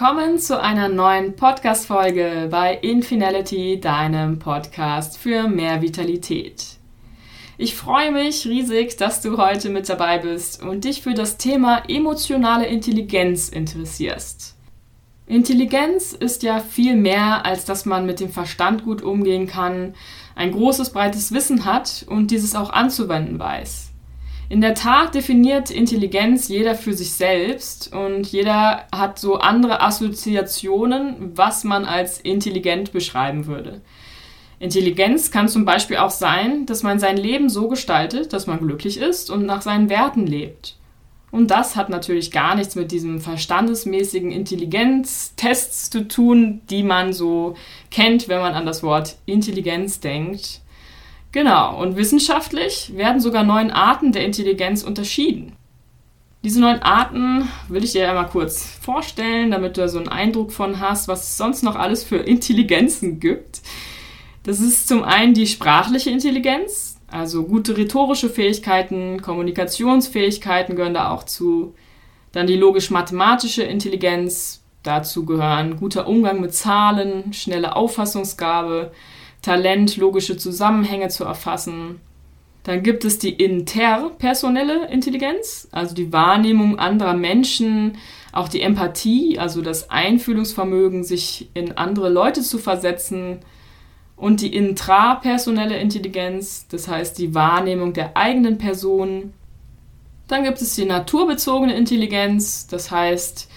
Willkommen zu einer neuen Podcast-Folge bei Infinality, deinem Podcast für mehr Vitalität. Ich freue mich riesig, dass du heute mit dabei bist und dich für das Thema emotionale Intelligenz interessierst. Intelligenz ist ja viel mehr, als dass man mit dem Verstand gut umgehen kann, ein großes, breites Wissen hat und dieses auch anzuwenden weiß. In der Tat definiert Intelligenz jeder für sich selbst und jeder hat so andere Assoziationen, was man als intelligent beschreiben würde. Intelligenz kann zum Beispiel auch sein, dass man sein Leben so gestaltet, dass man glücklich ist und nach seinen Werten lebt. Und das hat natürlich gar nichts mit diesem verstandesmäßigen Intelligenztests zu tun, die man so kennt, wenn man an das Wort Intelligenz denkt. Genau, und wissenschaftlich werden sogar neun Arten der Intelligenz unterschieden. Diese neun Arten will ich dir einmal kurz vorstellen, damit du so einen Eindruck von hast, was es sonst noch alles für Intelligenzen gibt. Das ist zum einen die sprachliche Intelligenz, also gute rhetorische Fähigkeiten, Kommunikationsfähigkeiten gehören da auch zu. Dann die logisch-mathematische Intelligenz, dazu gehören guter Umgang mit Zahlen, schnelle Auffassungsgabe, Talent, logische Zusammenhänge zu erfassen. Dann gibt es die interpersonelle Intelligenz, also die Wahrnehmung anderer Menschen, auch die Empathie, also das Einfühlungsvermögen, sich in andere Leute zu versetzen. Und die intrapersonelle Intelligenz, das heißt die Wahrnehmung der eigenen Person. Dann gibt es die naturbezogene Intelligenz, das heißt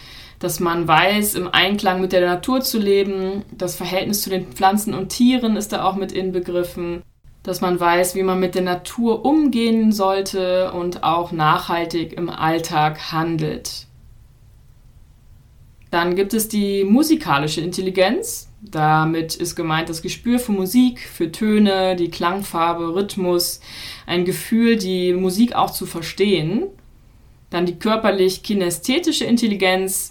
dass man weiß, im Einklang mit der Natur zu leben. Das Verhältnis zu den Pflanzen und Tieren ist da auch mit inbegriffen. Dass man weiß, wie man mit der Natur umgehen sollte und auch nachhaltig im Alltag handelt. Dann gibt es die musikalische Intelligenz. Damit ist gemeint das Gespür für Musik, für Töne, die Klangfarbe, Rhythmus, ein Gefühl, die Musik auch zu verstehen. Dann die körperlich-kinästhetische Intelligenz.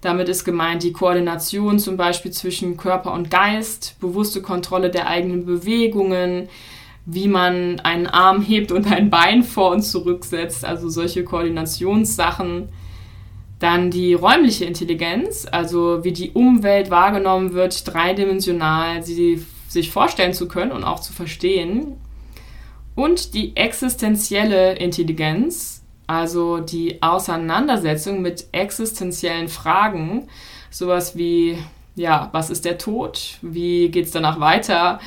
Damit ist gemeint die Koordination zum Beispiel zwischen Körper und Geist, bewusste Kontrolle der eigenen Bewegungen, wie man einen Arm hebt und ein Bein vor und zurücksetzt, also solche Koordinationssachen. Dann die räumliche Intelligenz, also wie die Umwelt wahrgenommen wird, dreidimensional, sie sich vorstellen zu können und auch zu verstehen. Und die existenzielle Intelligenz, also die Auseinandersetzung mit existenziellen Fragen, sowas wie, ja, was ist der Tod? Wie geht es danach weiter?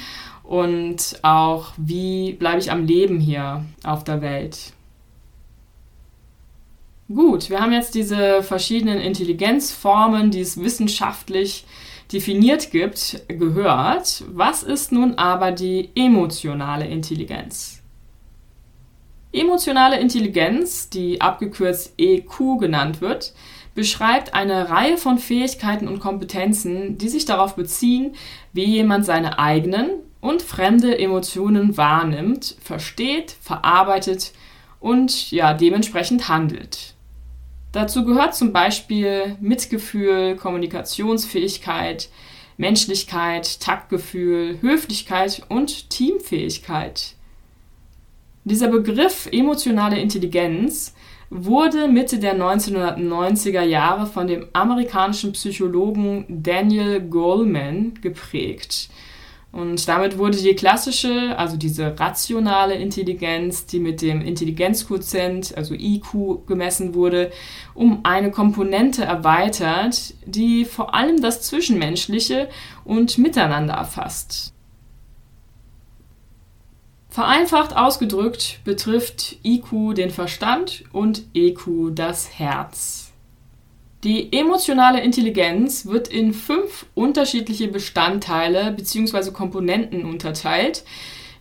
Und auch, wie bleibe ich am Leben hier auf der Welt? Gut, wir haben jetzt diese verschiedenen Intelligenzformen, die es wissenschaftlich definiert gibt, gehört. Was ist nun aber die emotionale Intelligenz? Emotionale Intelligenz, die abgekürzt EQ genannt wird, beschreibt eine Reihe von Fähigkeiten und Kompetenzen, die sich darauf beziehen, wie jemand seine eigenen und fremde Emotionen wahrnimmt, versteht, verarbeitet und ja, dementsprechend handelt. Dazu gehört zum Beispiel Mitgefühl, Kommunikationsfähigkeit, Menschlichkeit, Taktgefühl, Höflichkeit und Teamfähigkeit. Dieser Begriff emotionale Intelligenz wurde Mitte der 1990er Jahre von dem amerikanischen Psychologen Daniel Goleman geprägt. Und damit wurde die klassische, also diese rationale Intelligenz, die mit dem Intelligenzquotient, also IQ, gemessen wurde, um eine Komponente erweitert, die vor allem das Zwischenmenschliche und Miteinander erfasst. Vereinfacht ausgedrückt betrifft IQ den Verstand und EQ das Herz. Die emotionale Intelligenz wird in fünf unterschiedliche Bestandteile bzw. Komponenten unterteilt,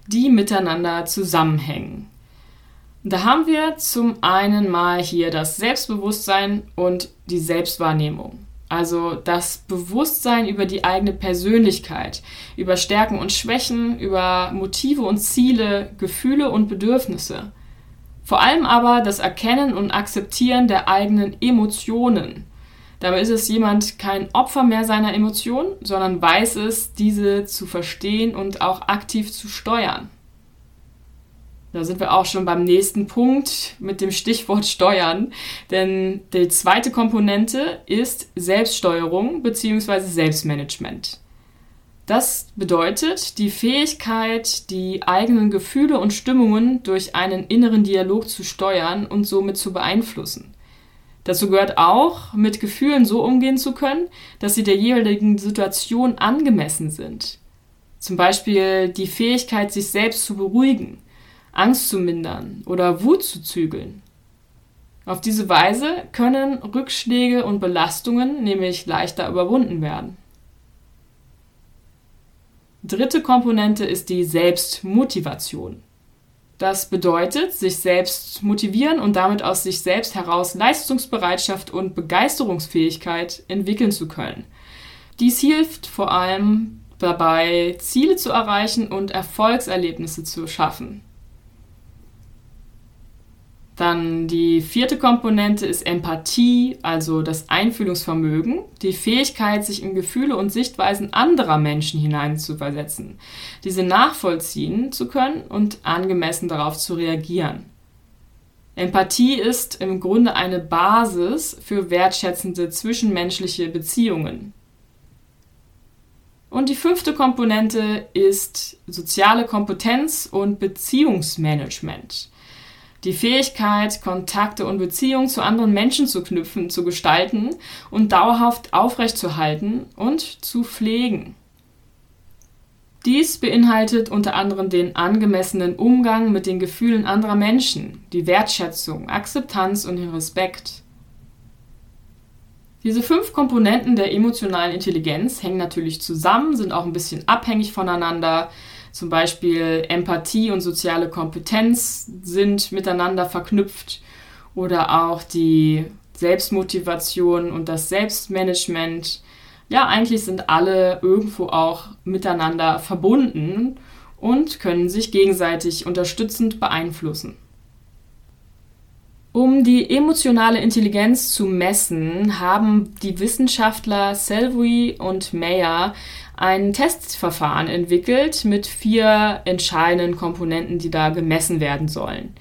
die miteinander zusammenhängen. Da haben wir zum einen mal hier das Selbstbewusstsein und die Selbstwahrnehmung. Also das Bewusstsein über die eigene Persönlichkeit, über Stärken und Schwächen, über Motive und Ziele, Gefühle und Bedürfnisse. Vor allem aber das Erkennen und Akzeptieren der eigenen Emotionen. Dabei ist es jemand kein Opfer mehr seiner Emotionen, sondern weiß es, diese zu verstehen und auch aktiv zu steuern. Da sind wir auch schon beim nächsten Punkt mit dem Stichwort Steuern. Denn die zweite Komponente ist Selbststeuerung bzw. Selbstmanagement. Das bedeutet die Fähigkeit, die eigenen Gefühle und Stimmungen durch einen inneren Dialog zu steuern und somit zu beeinflussen. Dazu gehört auch, mit Gefühlen so umgehen zu können, dass sie der jeweiligen Situation angemessen sind. Zum Beispiel die Fähigkeit, sich selbst zu beruhigen, Angst zu mindern oder Wut zu zügeln. Auf diese Weise können Rückschläge und Belastungen nämlich leichter überwunden werden. Dritte Komponente ist die Selbstmotivation. Das bedeutet, sich selbst motivieren und damit aus sich selbst heraus Leistungsbereitschaft und Begeisterungsfähigkeit entwickeln zu können. Dies hilft vor allem dabei, Ziele zu erreichen und Erfolgserlebnisse zu schaffen. Dann die vierte Komponente ist Empathie, also das Einfühlungsvermögen, die Fähigkeit, sich in Gefühle und Sichtweisen anderer Menschen hineinzuversetzen, diese nachvollziehen zu können und angemessen darauf zu reagieren. Empathie ist im Grunde eine Basis für wertschätzende zwischenmenschliche Beziehungen. Und die fünfte Komponente ist soziale Kompetenz und Beziehungsmanagement die Fähigkeit, Kontakte und Beziehungen zu anderen Menschen zu knüpfen, zu gestalten und dauerhaft aufrechtzuerhalten und zu pflegen. Dies beinhaltet unter anderem den angemessenen Umgang mit den Gefühlen anderer Menschen, die Wertschätzung, Akzeptanz und den Respekt. Diese fünf Komponenten der emotionalen Intelligenz hängen natürlich zusammen, sind auch ein bisschen abhängig voneinander, zum Beispiel Empathie und soziale Kompetenz sind miteinander verknüpft oder auch die Selbstmotivation und das Selbstmanagement. Ja, eigentlich sind alle irgendwo auch miteinander verbunden und können sich gegenseitig unterstützend beeinflussen. Um die emotionale Intelligenz zu messen, haben die Wissenschaftler Selvi und Mayer ein Testverfahren entwickelt mit vier entscheidenden Komponenten, die da gemessen werden sollen.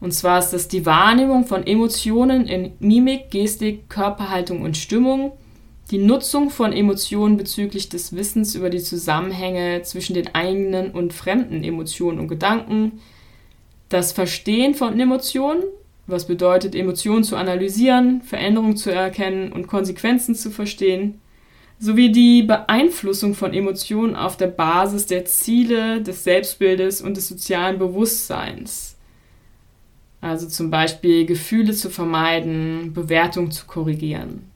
Und zwar ist das die Wahrnehmung von Emotionen in Mimik, Gestik, Körperhaltung und Stimmung, die Nutzung von Emotionen bezüglich des Wissens über die Zusammenhänge zwischen den eigenen und fremden Emotionen und Gedanken, das Verstehen von Emotionen, was bedeutet, Emotionen zu analysieren, Veränderungen zu erkennen und Konsequenzen zu verstehen, sowie die Beeinflussung von Emotionen auf der Basis der Ziele, des Selbstbildes und des sozialen Bewusstseins. Also zum Beispiel Gefühle zu vermeiden, Bewertung zu korrigieren.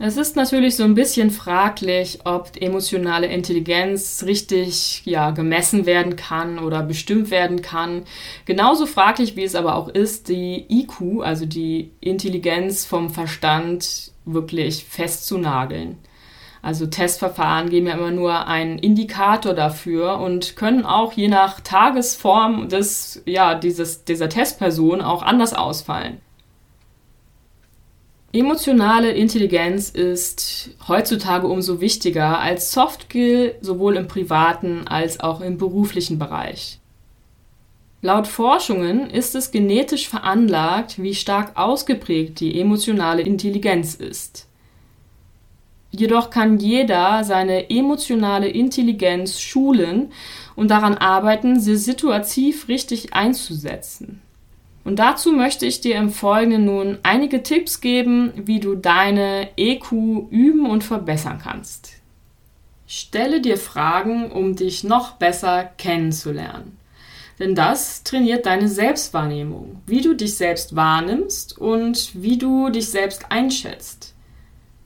Es ist natürlich so ein bisschen fraglich, ob emotionale Intelligenz richtig ja, gemessen werden kann oder bestimmt werden kann. Genauso fraglich, wie es aber auch ist, die IQ, also die Intelligenz vom Verstand, wirklich festzunageln. Also Testverfahren geben ja immer nur einen Indikator dafür und können auch je nach Tagesform des, ja, dieses, dieser Testperson auch anders ausfallen. Emotionale Intelligenz ist heutzutage umso wichtiger als Softskill sowohl im privaten als auch im beruflichen Bereich. Laut Forschungen ist es genetisch veranlagt, wie stark ausgeprägt die emotionale Intelligenz ist. Jedoch kann jeder seine emotionale Intelligenz schulen und daran arbeiten, sie situativ richtig einzusetzen. Und dazu möchte ich dir im Folgenden nun einige Tipps geben, wie du deine EQ üben und verbessern kannst. Stelle dir Fragen, um dich noch besser kennenzulernen. Denn das trainiert deine Selbstwahrnehmung, wie du dich selbst wahrnimmst und wie du dich selbst einschätzt.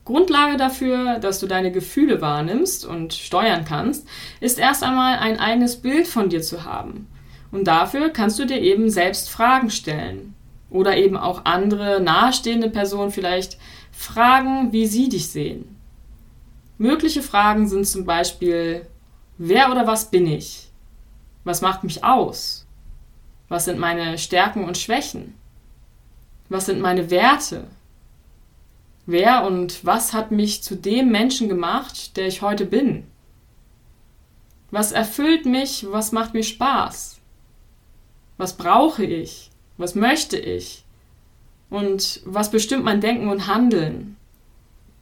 Grundlage dafür, dass du deine Gefühle wahrnimmst und steuern kannst, ist erst einmal ein eigenes Bild von dir zu haben und dafür kannst du dir eben selbst Fragen stellen. Oder eben auch andere nahestehende Personen vielleicht fragen, wie sie dich sehen. Mögliche Fragen sind zum Beispiel, wer oder was bin ich? Was macht mich aus? Was sind meine Stärken und Schwächen? Was sind meine Werte? Wer und was hat mich zu dem Menschen gemacht, der ich heute bin? Was erfüllt mich? Was macht mir Spaß? Was brauche ich? Was möchte ich? Und was bestimmt mein Denken und Handeln?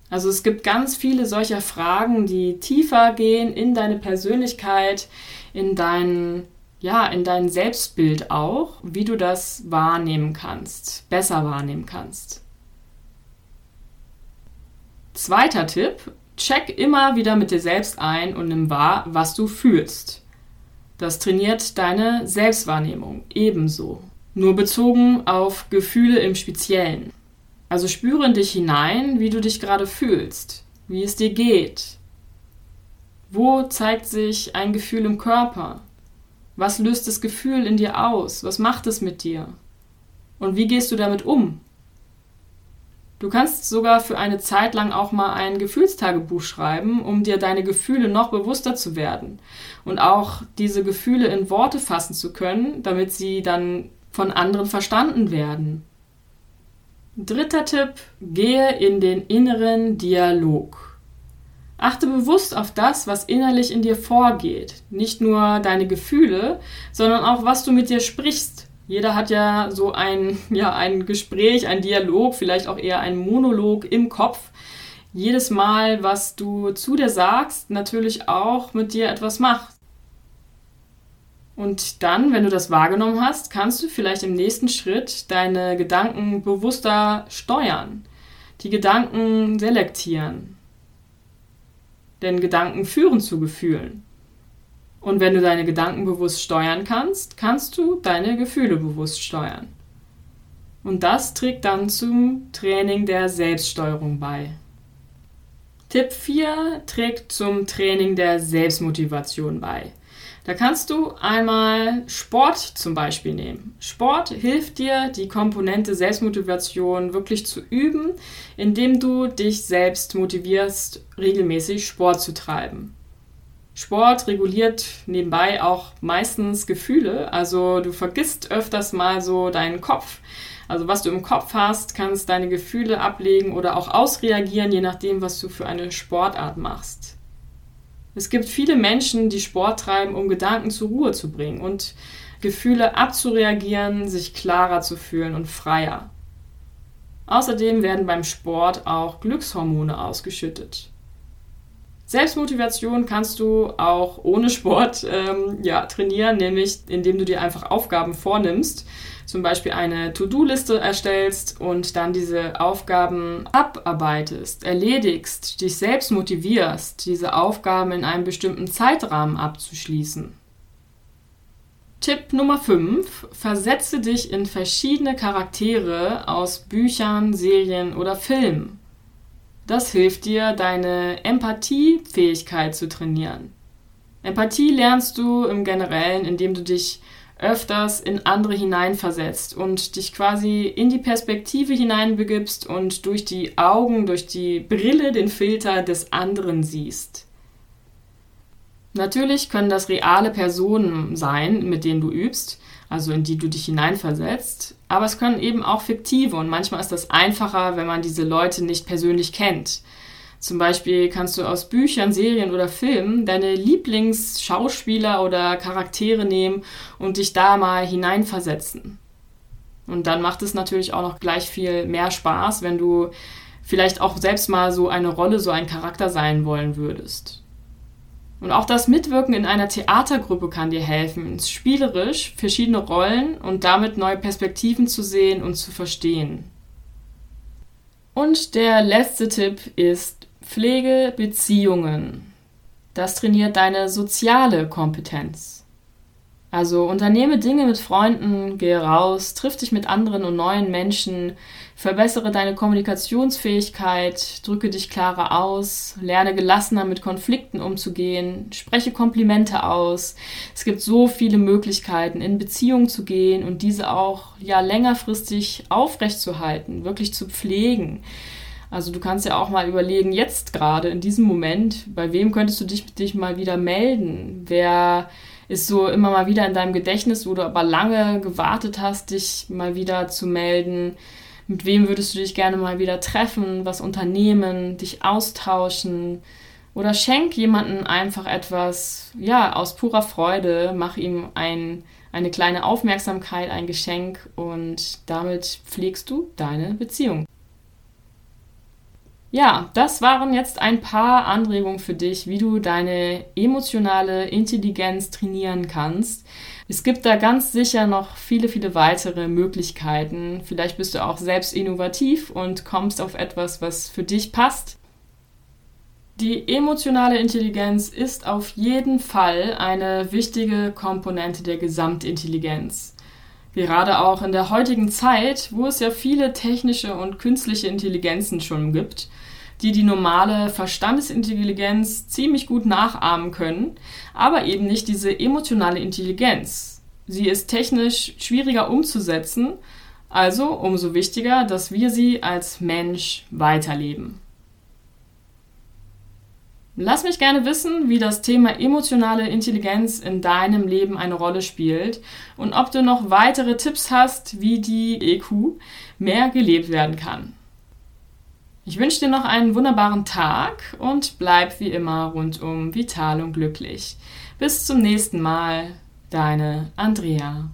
Also es gibt ganz viele solcher Fragen, die tiefer gehen in deine Persönlichkeit, in dein, ja, in dein Selbstbild auch, wie du das wahrnehmen kannst, besser wahrnehmen kannst. Zweiter Tipp, check immer wieder mit dir selbst ein und nimm wahr, was du fühlst. Das trainiert deine Selbstwahrnehmung ebenso, nur bezogen auf Gefühle im Speziellen. Also spüre in dich hinein, wie du dich gerade fühlst, wie es dir geht. Wo zeigt sich ein Gefühl im Körper? Was löst das Gefühl in dir aus? Was macht es mit dir? Und wie gehst du damit um? Du kannst sogar für eine Zeit lang auch mal ein Gefühlstagebuch schreiben, um dir deine Gefühle noch bewusster zu werden und auch diese Gefühle in Worte fassen zu können, damit sie dann von anderen verstanden werden. Dritter Tipp, gehe in den inneren Dialog. Achte bewusst auf das, was innerlich in dir vorgeht. Nicht nur deine Gefühle, sondern auch, was du mit dir sprichst. Jeder hat ja so ein, ja, ein Gespräch, ein Dialog, vielleicht auch eher ein Monolog im Kopf. Jedes Mal, was du zu dir sagst, natürlich auch mit dir etwas macht. Und dann, wenn du das wahrgenommen hast, kannst du vielleicht im nächsten Schritt deine Gedanken bewusster steuern, die Gedanken selektieren. Denn Gedanken führen zu Gefühlen. Und wenn du deine Gedanken bewusst steuern kannst, kannst du deine Gefühle bewusst steuern. Und das trägt dann zum Training der Selbststeuerung bei. Tipp 4 trägt zum Training der Selbstmotivation bei. Da kannst du einmal Sport zum Beispiel nehmen. Sport hilft dir, die Komponente Selbstmotivation wirklich zu üben, indem du dich selbst motivierst, regelmäßig Sport zu treiben. Sport reguliert nebenbei auch meistens Gefühle, also du vergisst öfters mal so deinen Kopf. Also was du im Kopf hast, kannst deine Gefühle ablegen oder auch ausreagieren, je nachdem, was du für eine Sportart machst. Es gibt viele Menschen, die Sport treiben, um Gedanken zur Ruhe zu bringen und Gefühle abzureagieren, sich klarer zu fühlen und freier. Außerdem werden beim Sport auch Glückshormone ausgeschüttet. Selbstmotivation kannst du auch ohne Sport ähm, ja, trainieren, nämlich indem du dir einfach Aufgaben vornimmst, zum Beispiel eine To-Do-Liste erstellst und dann diese Aufgaben abarbeitest, erledigst, dich selbst motivierst, diese Aufgaben in einem bestimmten Zeitrahmen abzuschließen. Tipp Nummer 5. Versetze dich in verschiedene Charaktere aus Büchern, Serien oder Filmen. Das hilft dir, deine Empathiefähigkeit zu trainieren. Empathie lernst du im Generellen, indem du dich öfters in andere hineinversetzt und dich quasi in die Perspektive hineinbegibst und durch die Augen, durch die Brille, den Filter des anderen siehst. Natürlich können das reale Personen sein, mit denen du übst, also in die du dich hineinversetzt, aber es können eben auch fiktive und manchmal ist das einfacher, wenn man diese Leute nicht persönlich kennt. Zum Beispiel kannst du aus Büchern, Serien oder Filmen deine Lieblingsschauspieler oder Charaktere nehmen und dich da mal hineinversetzen. Und dann macht es natürlich auch noch gleich viel mehr Spaß, wenn du vielleicht auch selbst mal so eine Rolle, so ein Charakter sein wollen würdest. Und auch das Mitwirken in einer Theatergruppe kann dir helfen, spielerisch verschiedene Rollen und damit neue Perspektiven zu sehen und zu verstehen. Und der letzte Tipp ist, Pflege Beziehungen. Das trainiert deine soziale Kompetenz. Also unternehme Dinge mit Freunden, gehe raus, triff dich mit anderen und neuen Menschen, verbessere deine Kommunikationsfähigkeit, drücke dich klarer aus, lerne gelassener mit Konflikten umzugehen, spreche Komplimente aus. Es gibt so viele Möglichkeiten, in Beziehungen zu gehen und diese auch ja längerfristig aufrechtzuerhalten, wirklich zu pflegen. Also du kannst ja auch mal überlegen, jetzt gerade in diesem Moment, bei wem könntest du dich, dich mal wieder melden? Wer ist so immer mal wieder in deinem Gedächtnis, wo du aber lange gewartet hast, dich mal wieder zu melden? Mit wem würdest du dich gerne mal wieder treffen, was unternehmen, dich austauschen? Oder schenk jemanden einfach etwas, ja, aus purer Freude, mach ihm ein, eine kleine Aufmerksamkeit, ein Geschenk und damit pflegst du deine Beziehung. Ja, das waren jetzt ein paar Anregungen für dich, wie du deine emotionale Intelligenz trainieren kannst. Es gibt da ganz sicher noch viele, viele weitere Möglichkeiten. Vielleicht bist du auch selbst innovativ und kommst auf etwas, was für dich passt. Die emotionale Intelligenz ist auf jeden Fall eine wichtige Komponente der Gesamtintelligenz. Gerade auch in der heutigen Zeit, wo es ja viele technische und künstliche Intelligenzen schon gibt, die die normale Verstandesintelligenz ziemlich gut nachahmen können, aber eben nicht diese emotionale Intelligenz. Sie ist technisch schwieriger umzusetzen, also umso wichtiger, dass wir sie als Mensch weiterleben. Lass mich gerne wissen, wie das Thema emotionale Intelligenz in deinem Leben eine Rolle spielt und ob du noch weitere Tipps hast, wie die EQ mehr gelebt werden kann. Ich wünsche dir noch einen wunderbaren Tag und bleib wie immer rundum vital und glücklich. Bis zum nächsten Mal, deine Andrea.